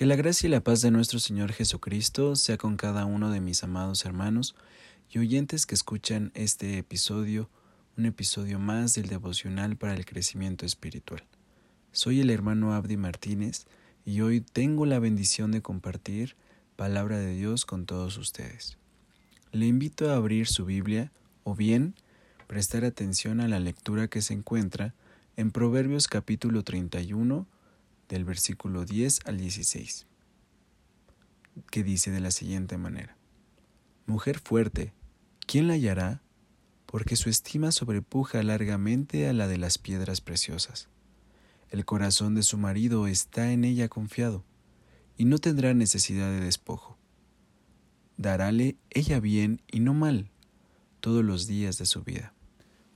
Que la gracia y la paz de nuestro Señor Jesucristo sea con cada uno de mis amados hermanos y oyentes que escuchan este episodio, un episodio más del devocional para el crecimiento espiritual. Soy el hermano Abdi Martínez y hoy tengo la bendición de compartir palabra de Dios con todos ustedes. Le invito a abrir su Biblia o bien prestar atención a la lectura que se encuentra en Proverbios capítulo 31 del versículo 10 al 16, que dice de la siguiente manera, Mujer fuerte, ¿quién la hallará? Porque su estima sobrepuja largamente a la de las piedras preciosas. El corazón de su marido está en ella confiado, y no tendrá necesidad de despojo. Darále ella bien y no mal todos los días de su vida.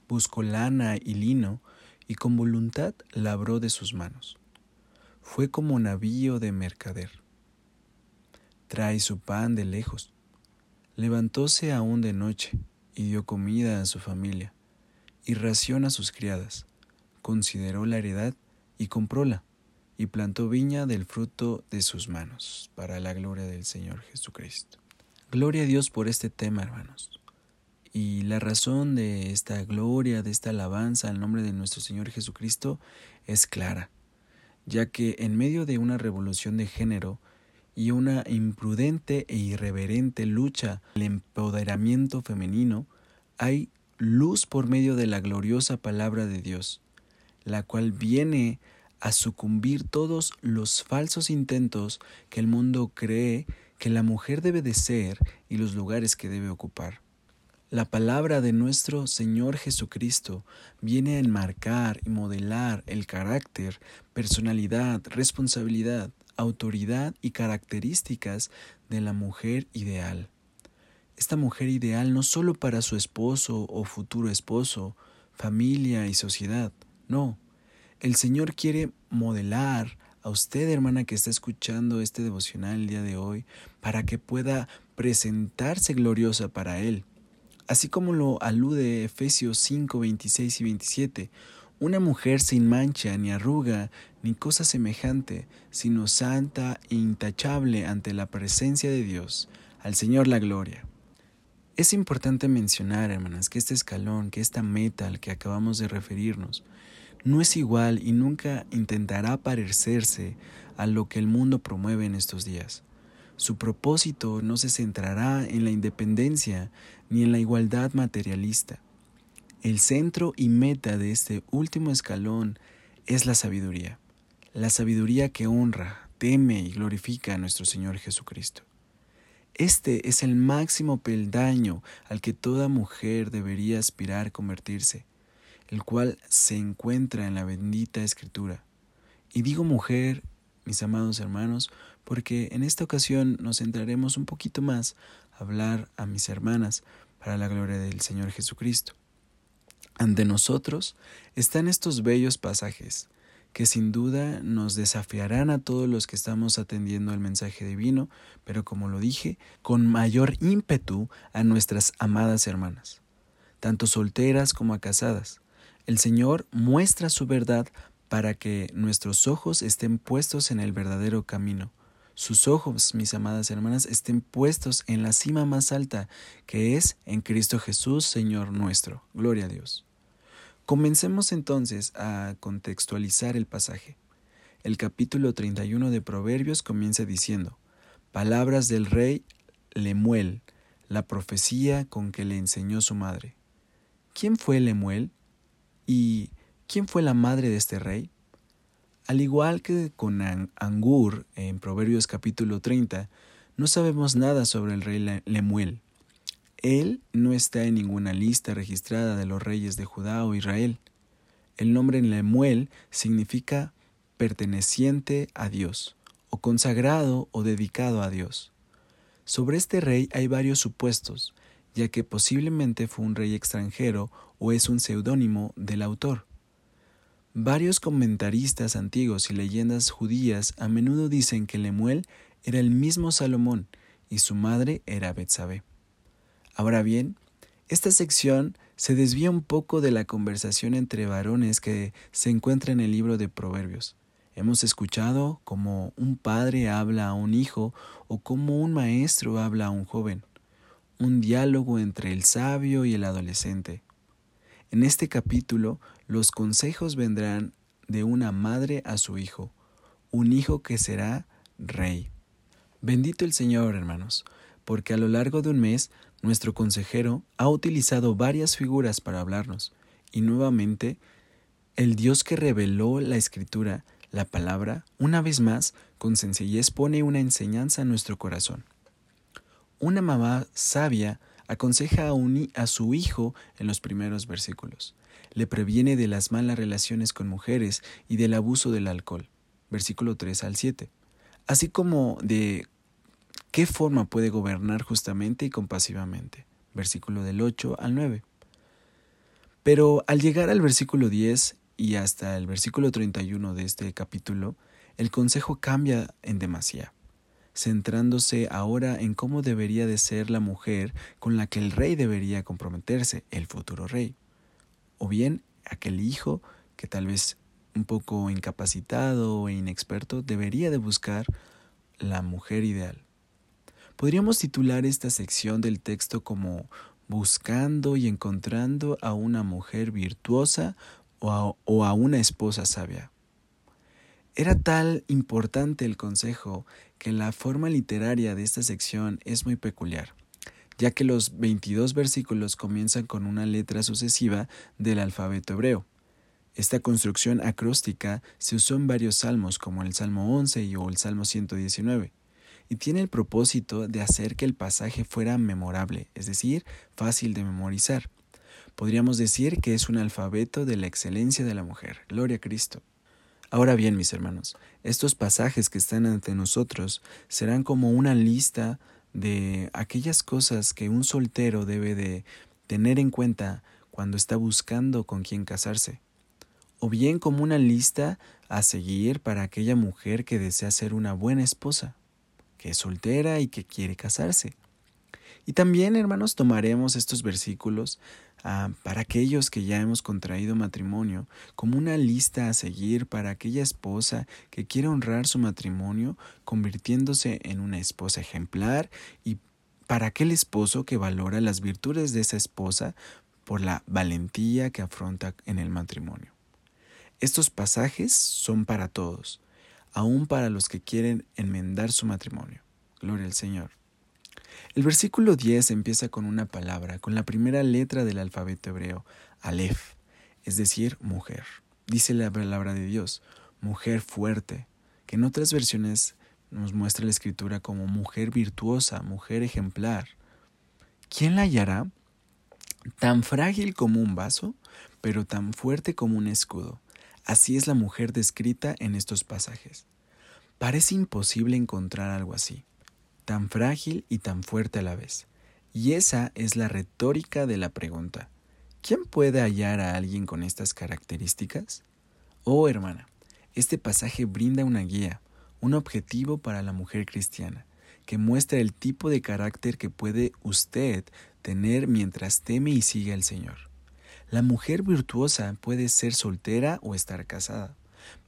Buscó lana y lino, y con voluntad labró de sus manos fue como navío de mercader. Trae su pan de lejos. Levantóse aún de noche y dio comida a su familia y ración a sus criadas. Consideró la heredad y compróla y plantó viña del fruto de sus manos, para la gloria del Señor Jesucristo. Gloria a Dios por este tema, hermanos. Y la razón de esta gloria, de esta alabanza al nombre de nuestro Señor Jesucristo es clara ya que en medio de una revolución de género y una imprudente e irreverente lucha al empoderamiento femenino, hay luz por medio de la gloriosa palabra de Dios, la cual viene a sucumbir todos los falsos intentos que el mundo cree que la mujer debe de ser y los lugares que debe ocupar. La palabra de nuestro Señor Jesucristo viene a enmarcar y modelar el carácter, personalidad, responsabilidad, autoridad y características de la mujer ideal. Esta mujer ideal no solo para su esposo o futuro esposo, familia y sociedad, no. El Señor quiere modelar a usted, hermana, que está escuchando este devocional el día de hoy, para que pueda presentarse gloriosa para Él Así como lo alude Efesios 5, 26 y 27, una mujer sin mancha, ni arruga, ni cosa semejante, sino santa e intachable ante la presencia de Dios, al Señor la gloria. Es importante mencionar, hermanas, que este escalón, que esta meta al que acabamos de referirnos, no es igual y nunca intentará parecerse a lo que el mundo promueve en estos días. Su propósito no se centrará en la independencia ni en la igualdad materialista. El centro y meta de este último escalón es la sabiduría, la sabiduría que honra, teme y glorifica a nuestro Señor Jesucristo. Este es el máximo peldaño al que toda mujer debería aspirar convertirse, el cual se encuentra en la bendita Escritura. Y digo mujer, mis amados hermanos, porque en esta ocasión nos centraremos un poquito más a hablar a mis hermanas para la gloria del Señor Jesucristo. Ante nosotros están estos bellos pasajes que sin duda nos desafiarán a todos los que estamos atendiendo el mensaje divino, pero como lo dije, con mayor ímpetu a nuestras amadas hermanas, tanto solteras como a casadas. El Señor muestra su verdad para que nuestros ojos estén puestos en el verdadero camino, sus ojos, mis amadas hermanas, estén puestos en la cima más alta, que es en Cristo Jesús, Señor nuestro. Gloria a Dios. Comencemos entonces a contextualizar el pasaje. El capítulo 31 de Proverbios comienza diciendo, Palabras del rey Lemuel, la profecía con que le enseñó su madre. ¿Quién fue Lemuel? ¿Y quién fue la madre de este rey? Al igual que con Angur en Proverbios capítulo 30, no sabemos nada sobre el rey Lemuel. Él no está en ninguna lista registrada de los reyes de Judá o Israel. El nombre Lemuel significa perteneciente a Dios, o consagrado o dedicado a Dios. Sobre este rey hay varios supuestos, ya que posiblemente fue un rey extranjero o es un seudónimo del autor. Varios comentaristas antiguos y leyendas judías a menudo dicen que Lemuel era el mismo Salomón y su madre era Betsabé. Ahora bien, esta sección se desvía un poco de la conversación entre varones que se encuentra en el libro de Proverbios. Hemos escuchado cómo un padre habla a un hijo o cómo un maestro habla a un joven, un diálogo entre el sabio y el adolescente. En este capítulo, los consejos vendrán de una madre a su hijo, un hijo que será rey. Bendito el Señor, hermanos, porque a lo largo de un mes nuestro consejero ha utilizado varias figuras para hablarnos, y nuevamente el Dios que reveló la escritura la palabra, una vez más, con sencillez pone una enseñanza en nuestro corazón. Una mamá sabia aconseja a, a su hijo en los primeros versículos. Le previene de las malas relaciones con mujeres y del abuso del alcohol. Versículo 3 al 7. Así como de qué forma puede gobernar justamente y compasivamente. Versículo del 8 al 9. Pero al llegar al versículo 10 y hasta el versículo 31 de este capítulo, el consejo cambia en demasía, centrándose ahora en cómo debería de ser la mujer con la que el rey debería comprometerse, el futuro rey, o bien aquel hijo que tal vez un poco incapacitado e inexperto debería de buscar la mujer ideal. Podríamos titular esta sección del texto como buscando y encontrando a una mujer virtuosa o a, una esposa sabia. Era tal importante el consejo que la forma literaria de esta sección es muy peculiar, ya que los 22 versículos comienzan con una letra sucesiva del alfabeto hebreo. Esta construcción acróstica se usó en varios salmos como el Salmo 11 o el Salmo 119, y tiene el propósito de hacer que el pasaje fuera memorable, es decir, fácil de memorizar. Podríamos decir que es un alfabeto de la excelencia de la mujer. Gloria a Cristo. Ahora bien, mis hermanos, estos pasajes que están ante nosotros serán como una lista de aquellas cosas que un soltero debe de tener en cuenta cuando está buscando con quién casarse, o bien como una lista a seguir para aquella mujer que desea ser una buena esposa, que es soltera y que quiere casarse. Y también, hermanos, tomaremos estos versículos ah, para aquellos que ya hemos contraído matrimonio como una lista a seguir para aquella esposa que quiere honrar su matrimonio convirtiéndose en una esposa ejemplar y para aquel esposo que valora las virtudes de esa esposa por la valentía que afronta en el matrimonio. Estos pasajes son para todos, aun para los que quieren enmendar su matrimonio. Gloria al Señor. El versículo 10 empieza con una palabra, con la primera letra del alfabeto hebreo, Aleph, es decir, mujer. Dice la palabra de Dios, mujer fuerte, que en otras versiones nos muestra la escritura como mujer virtuosa, mujer ejemplar. ¿Quién la hallará? Tan frágil como un vaso, pero tan fuerte como un escudo. Así es la mujer descrita en estos pasajes. Parece imposible encontrar algo así tan frágil y tan fuerte a la vez. Y esa es la retórica de la pregunta. ¿Quién puede hallar a alguien con estas características? Oh hermana, este pasaje brinda una guía, un objetivo para la mujer cristiana, que muestra el tipo de carácter que puede usted tener mientras teme y sigue al Señor. La mujer virtuosa puede ser soltera o estar casada,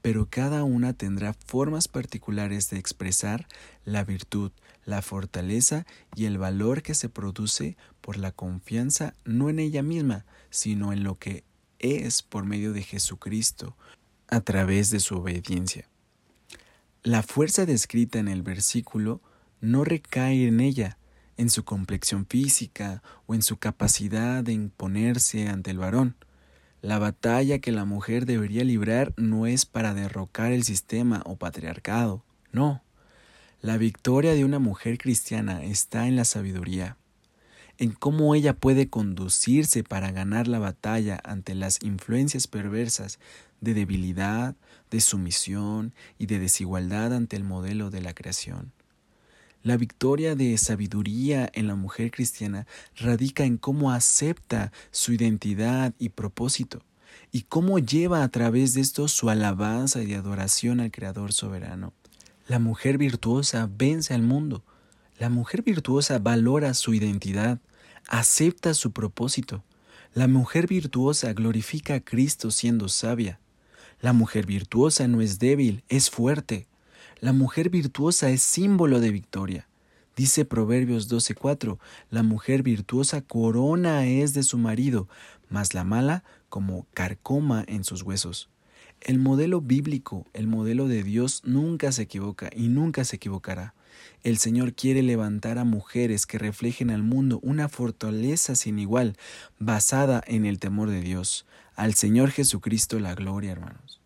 pero cada una tendrá formas particulares de expresar la virtud, la fortaleza y el valor que se produce por la confianza no en ella misma, sino en lo que es por medio de Jesucristo, a través de su obediencia. La fuerza descrita en el versículo no recae en ella, en su complexión física o en su capacidad de imponerse ante el varón. La batalla que la mujer debería librar no es para derrocar el sistema o patriarcado, no. La victoria de una mujer cristiana está en la sabiduría, en cómo ella puede conducirse para ganar la batalla ante las influencias perversas de debilidad, de sumisión y de desigualdad ante el modelo de la creación. La victoria de sabiduría en la mujer cristiana radica en cómo acepta su identidad y propósito, y cómo lleva a través de esto su alabanza y adoración al Creador soberano. La mujer virtuosa vence al mundo. La mujer virtuosa valora su identidad, acepta su propósito. La mujer virtuosa glorifica a Cristo siendo sabia. La mujer virtuosa no es débil, es fuerte. La mujer virtuosa es símbolo de victoria. Dice Proverbios 12:4, la mujer virtuosa corona es de su marido, mas la mala como carcoma en sus huesos. El modelo bíblico, el modelo de Dios nunca se equivoca y nunca se equivocará. El Señor quiere levantar a mujeres que reflejen al mundo una fortaleza sin igual, basada en el temor de Dios. Al Señor Jesucristo la gloria, hermanos.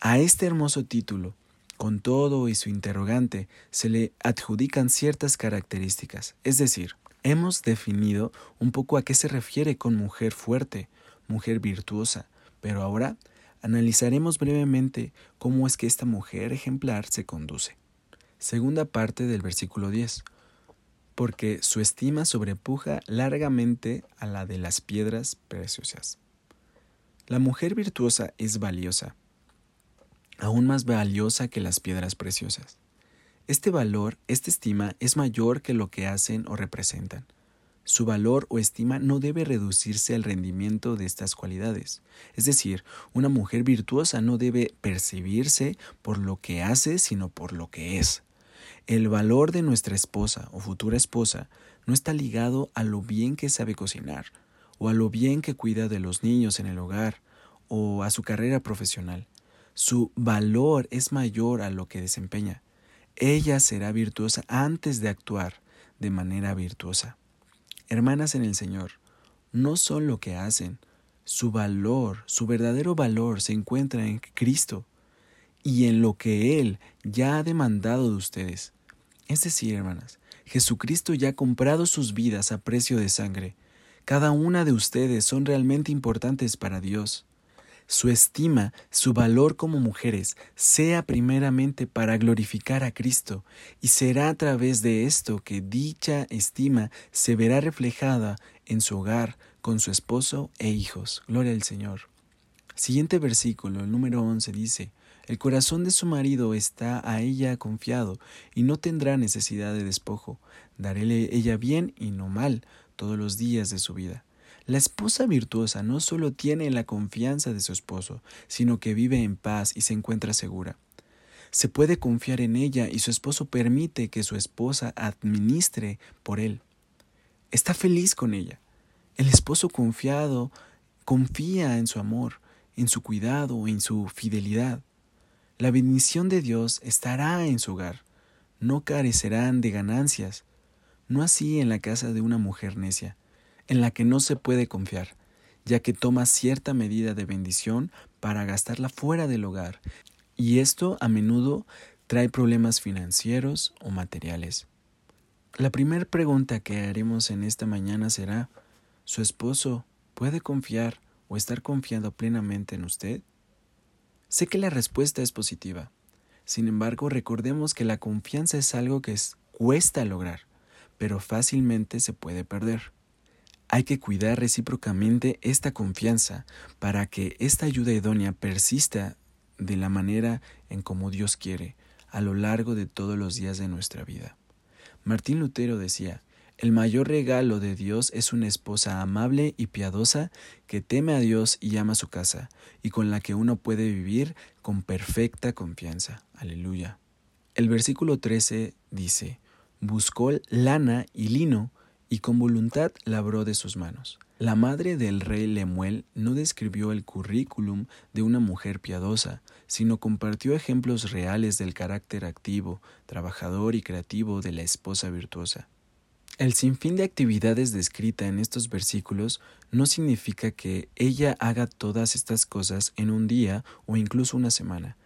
A este hermoso título, con todo y su interrogante, se le adjudican ciertas características, es decir, hemos definido un poco a qué se refiere con mujer fuerte, mujer virtuosa, pero ahora analizaremos brevemente cómo es que esta mujer ejemplar se conduce. Segunda parte del versículo 10. Porque su estima sobrepuja largamente a la de las piedras preciosas. La mujer virtuosa es valiosa, aún más valiosa que las piedras preciosas. Este valor, esta estima, es mayor que lo que hacen o representan. Su valor o estima no debe reducirse al rendimiento de estas cualidades. Es decir, una mujer virtuosa no debe percibirse por lo que hace, sino por lo que es. El valor de nuestra esposa o futura esposa no está ligado a lo bien que sabe cocinar, o a lo bien que cuida de los niños en el hogar, o a su carrera profesional. Su valor es mayor a lo que desempeña. Ella será virtuosa antes de actuar de manera virtuosa. Hermanas en el Señor, no son lo que hacen, su valor, su verdadero valor se encuentra en Cristo y en lo que Él ya ha demandado de ustedes. Es decir, hermanas, Jesucristo ya ha comprado sus vidas a precio de sangre. Cada una de ustedes son realmente importantes para Dios. Su estima, su valor como mujeres, sea primeramente para glorificar a Cristo, y será a través de esto que dicha estima se verá reflejada en su hogar, con su esposo e hijos. Gloria al Señor. Siguiente versículo, el número 11 dice, el corazón de su marido está a ella confiado, y no tendrá necesidad de despojo. Daréle ella bien y no mal todos los días de su vida. La esposa virtuosa no solo tiene la confianza de su esposo, sino que vive en paz y se encuentra segura. Se puede confiar en ella y su esposo permite que su esposa administre por él. Está feliz con ella. El esposo confiado confía en su amor, en su cuidado, en su fidelidad. La bendición de Dios estará en su hogar, no carecerán de ganancias, no así en la casa de una mujer necia, en la que no se puede confiar, ya que toma cierta medida de bendición para gastarla fuera del hogar, y esto a menudo trae problemas financieros o materiales. La primera pregunta que haremos en esta mañana será, ¿su esposo puede confiar o estar confiando plenamente en usted? Sé que la respuesta es positiva. Sin embargo, recordemos que la confianza es algo que cuesta lograr, pero fácilmente se puede perder. Hay que cuidar recíprocamente esta confianza para que esta ayuda idónea persista de la manera en como Dios quiere a lo largo de todos los días de nuestra vida. Martín Lutero decía, el mayor regalo de Dios es una esposa amable y piadosa que teme a Dios y ama su casa, y con la que uno puede vivir con perfecta confianza. Aleluya. El versículo 13 dice, Buscó lana y lino, y con voluntad labró de sus manos. La madre del rey Lemuel no describió el currículum de una mujer piadosa, sino compartió ejemplos reales del carácter activo, trabajador y creativo de la esposa virtuosa. El sinfín de actividades descrita en estos versículos no significa que ella haga todas estas cosas en un día o incluso una semana,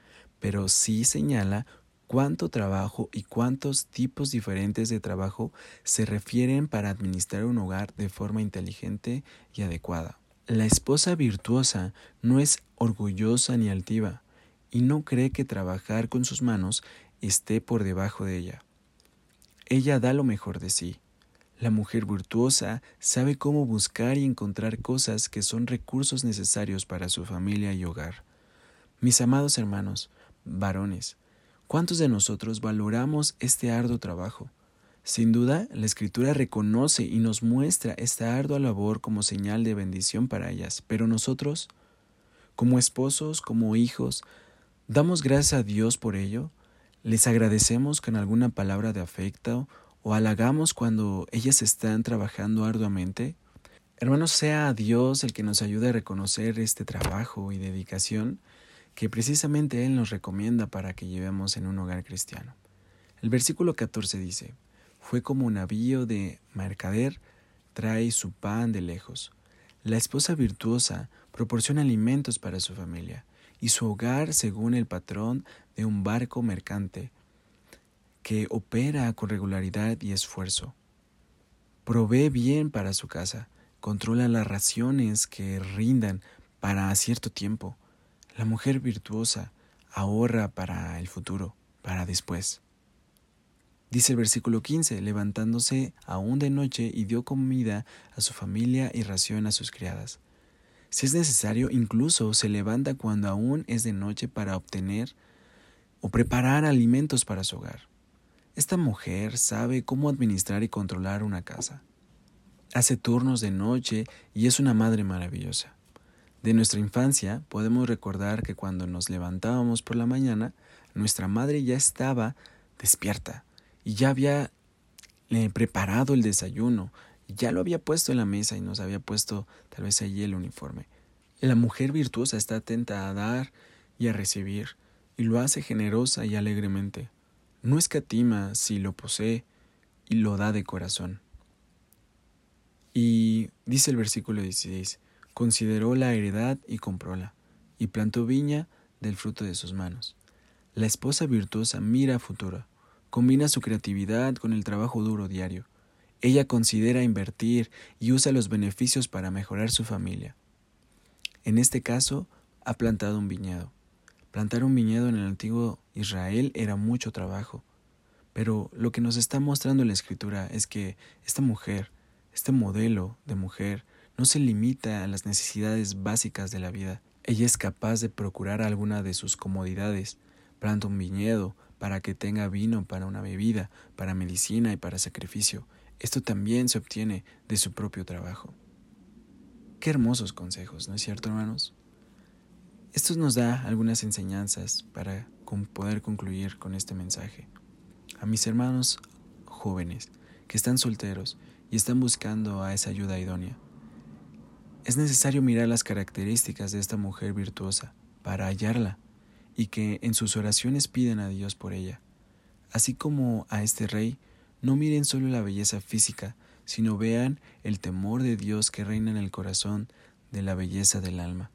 pero sí señala cuánto trabajo y cuántos tipos diferentes de trabajo se refieren para administrar un hogar de forma inteligente y adecuada. La esposa virtuosa no es orgullosa ni altiva, y no cree que trabajar con sus manos esté por debajo de ella. Ella da lo mejor de sí, la mujer virtuosa sabe cómo buscar y encontrar cosas que son recursos necesarios para su familia y hogar. Mis amados hermanos, varones, ¿cuántos de nosotros valoramos este arduo trabajo? Sin duda, la Escritura reconoce y nos muestra esta ardua labor como señal de bendición para ellas, pero nosotros, Como esposos, como hijos, ¿damos gracias a Dios por ello? ¿Les agradecemos con alguna palabra de afecto o halagamos cuando ellas están trabajando arduamente? Hermanos, sea Dios el que nos ayude a reconocer este trabajo y dedicación que precisamente Él nos recomienda para que llevemos en un hogar cristiano. El versículo 14 dice, fue como un navío de mercader trae su pan de lejos. La esposa virtuosa proporciona alimentos para su familia y su hogar según el patrón de un barco mercante que opera con regularidad y esfuerzo. Provee bien para su casa, controla las raciones que rindan para cierto tiempo, la mujer virtuosa ahorra para el futuro, para después. Dice el versículo 15, levantándose aún de noche y dio comida a su familia y ración a sus criadas. Si es necesario, incluso se levanta cuando aún es de noche para obtener o preparar alimentos para su hogar. Esta mujer sabe cómo administrar y controlar una casa. Hace turnos de noche y es una madre maravillosa. De nuestra infancia podemos recordar que cuando nos levantábamos por la mañana, nuestra madre ya estaba despierta y ya había eh, preparado el desayuno, ya lo había puesto en la mesa y nos había puesto tal vez allí el uniforme. La mujer virtuosa está atenta a dar y a recibir, y lo hace generosa y alegremente. No escatima si lo posee y lo da de corazón. Y dice el versículo 16, consideró la heredad y compróla, y plantó viña del fruto de sus manos. La esposa virtuosa mira a futuro, combina su creatividad con el trabajo duro diario. Ella considera invertir y usa los beneficios para mejorar su familia. En este caso, ha plantado un viñedo. Plantar un viñedo en el antiguo Israel era mucho trabajo, pero lo que nos está mostrando la escritura es que esta mujer, este modelo de mujer, no se limita a las necesidades básicas de la vida. Ella es capaz de procurar alguna de sus comodidades, planta un viñedo para que tenga vino para una bebida, para medicina y para sacrificio. Esto también se obtiene de su propio trabajo. Qué hermosos consejos, ¿no es cierto, hermanos? Esto nos da algunas enseñanzas para poder concluir con este mensaje. A mis hermanos jóvenes que están solteros y están buscando a esa ayuda idónea, es necesario mirar las características de esta mujer virtuosa para hallarla y que en sus oraciones piden a Dios por ella. Así como a este rey, no miren solo la belleza física, sino vean el temor de Dios que reina en el corazón de la belleza del alma,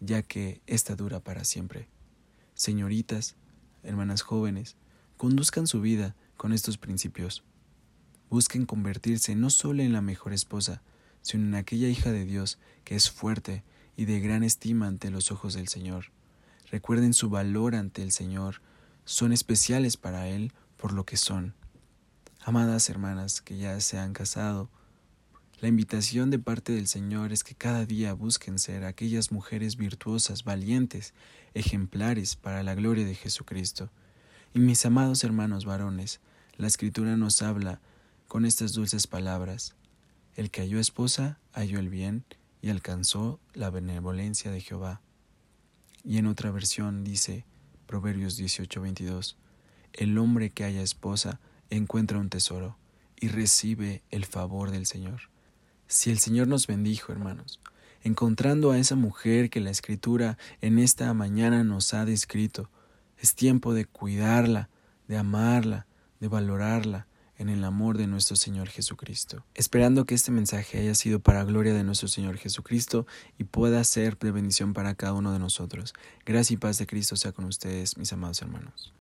ya que ésta dura para siempre. Señoritas, hermanas jóvenes, conduzcan su vida con estos principios. Busquen convertirse no solo en la mejor esposa, sino en aquella hija de Dios que es fuerte y de gran estima ante los ojos del Señor. Recuerden su valor ante el Señor, son especiales para Él por lo que son. Amadas hermanas que ya se han casado, la invitación de parte del Señor es que cada día busquen ser aquellas mujeres virtuosas, valientes, ejemplares para la gloria de Jesucristo. Y mis amados hermanos varones, la Escritura nos habla con estas dulces palabras. El que halló esposa halló el bien y alcanzó la benevolencia de Jehová. Y en otra versión dice, Proverbios 18:22, El hombre que haya esposa encuentra un tesoro y recibe el favor del Señor. Si el Señor nos bendijo, hermanos, encontrando a esa mujer que la Escritura en esta mañana nos ha descrito, es tiempo de cuidarla, de amarla, de valorarla, en el amor de nuestro Señor Jesucristo. Esperando que este mensaje haya sido para gloria de nuestro Señor Jesucristo y pueda ser de bendición para cada uno de nosotros. Gracia y paz de Cristo sea con ustedes, mis amados hermanos.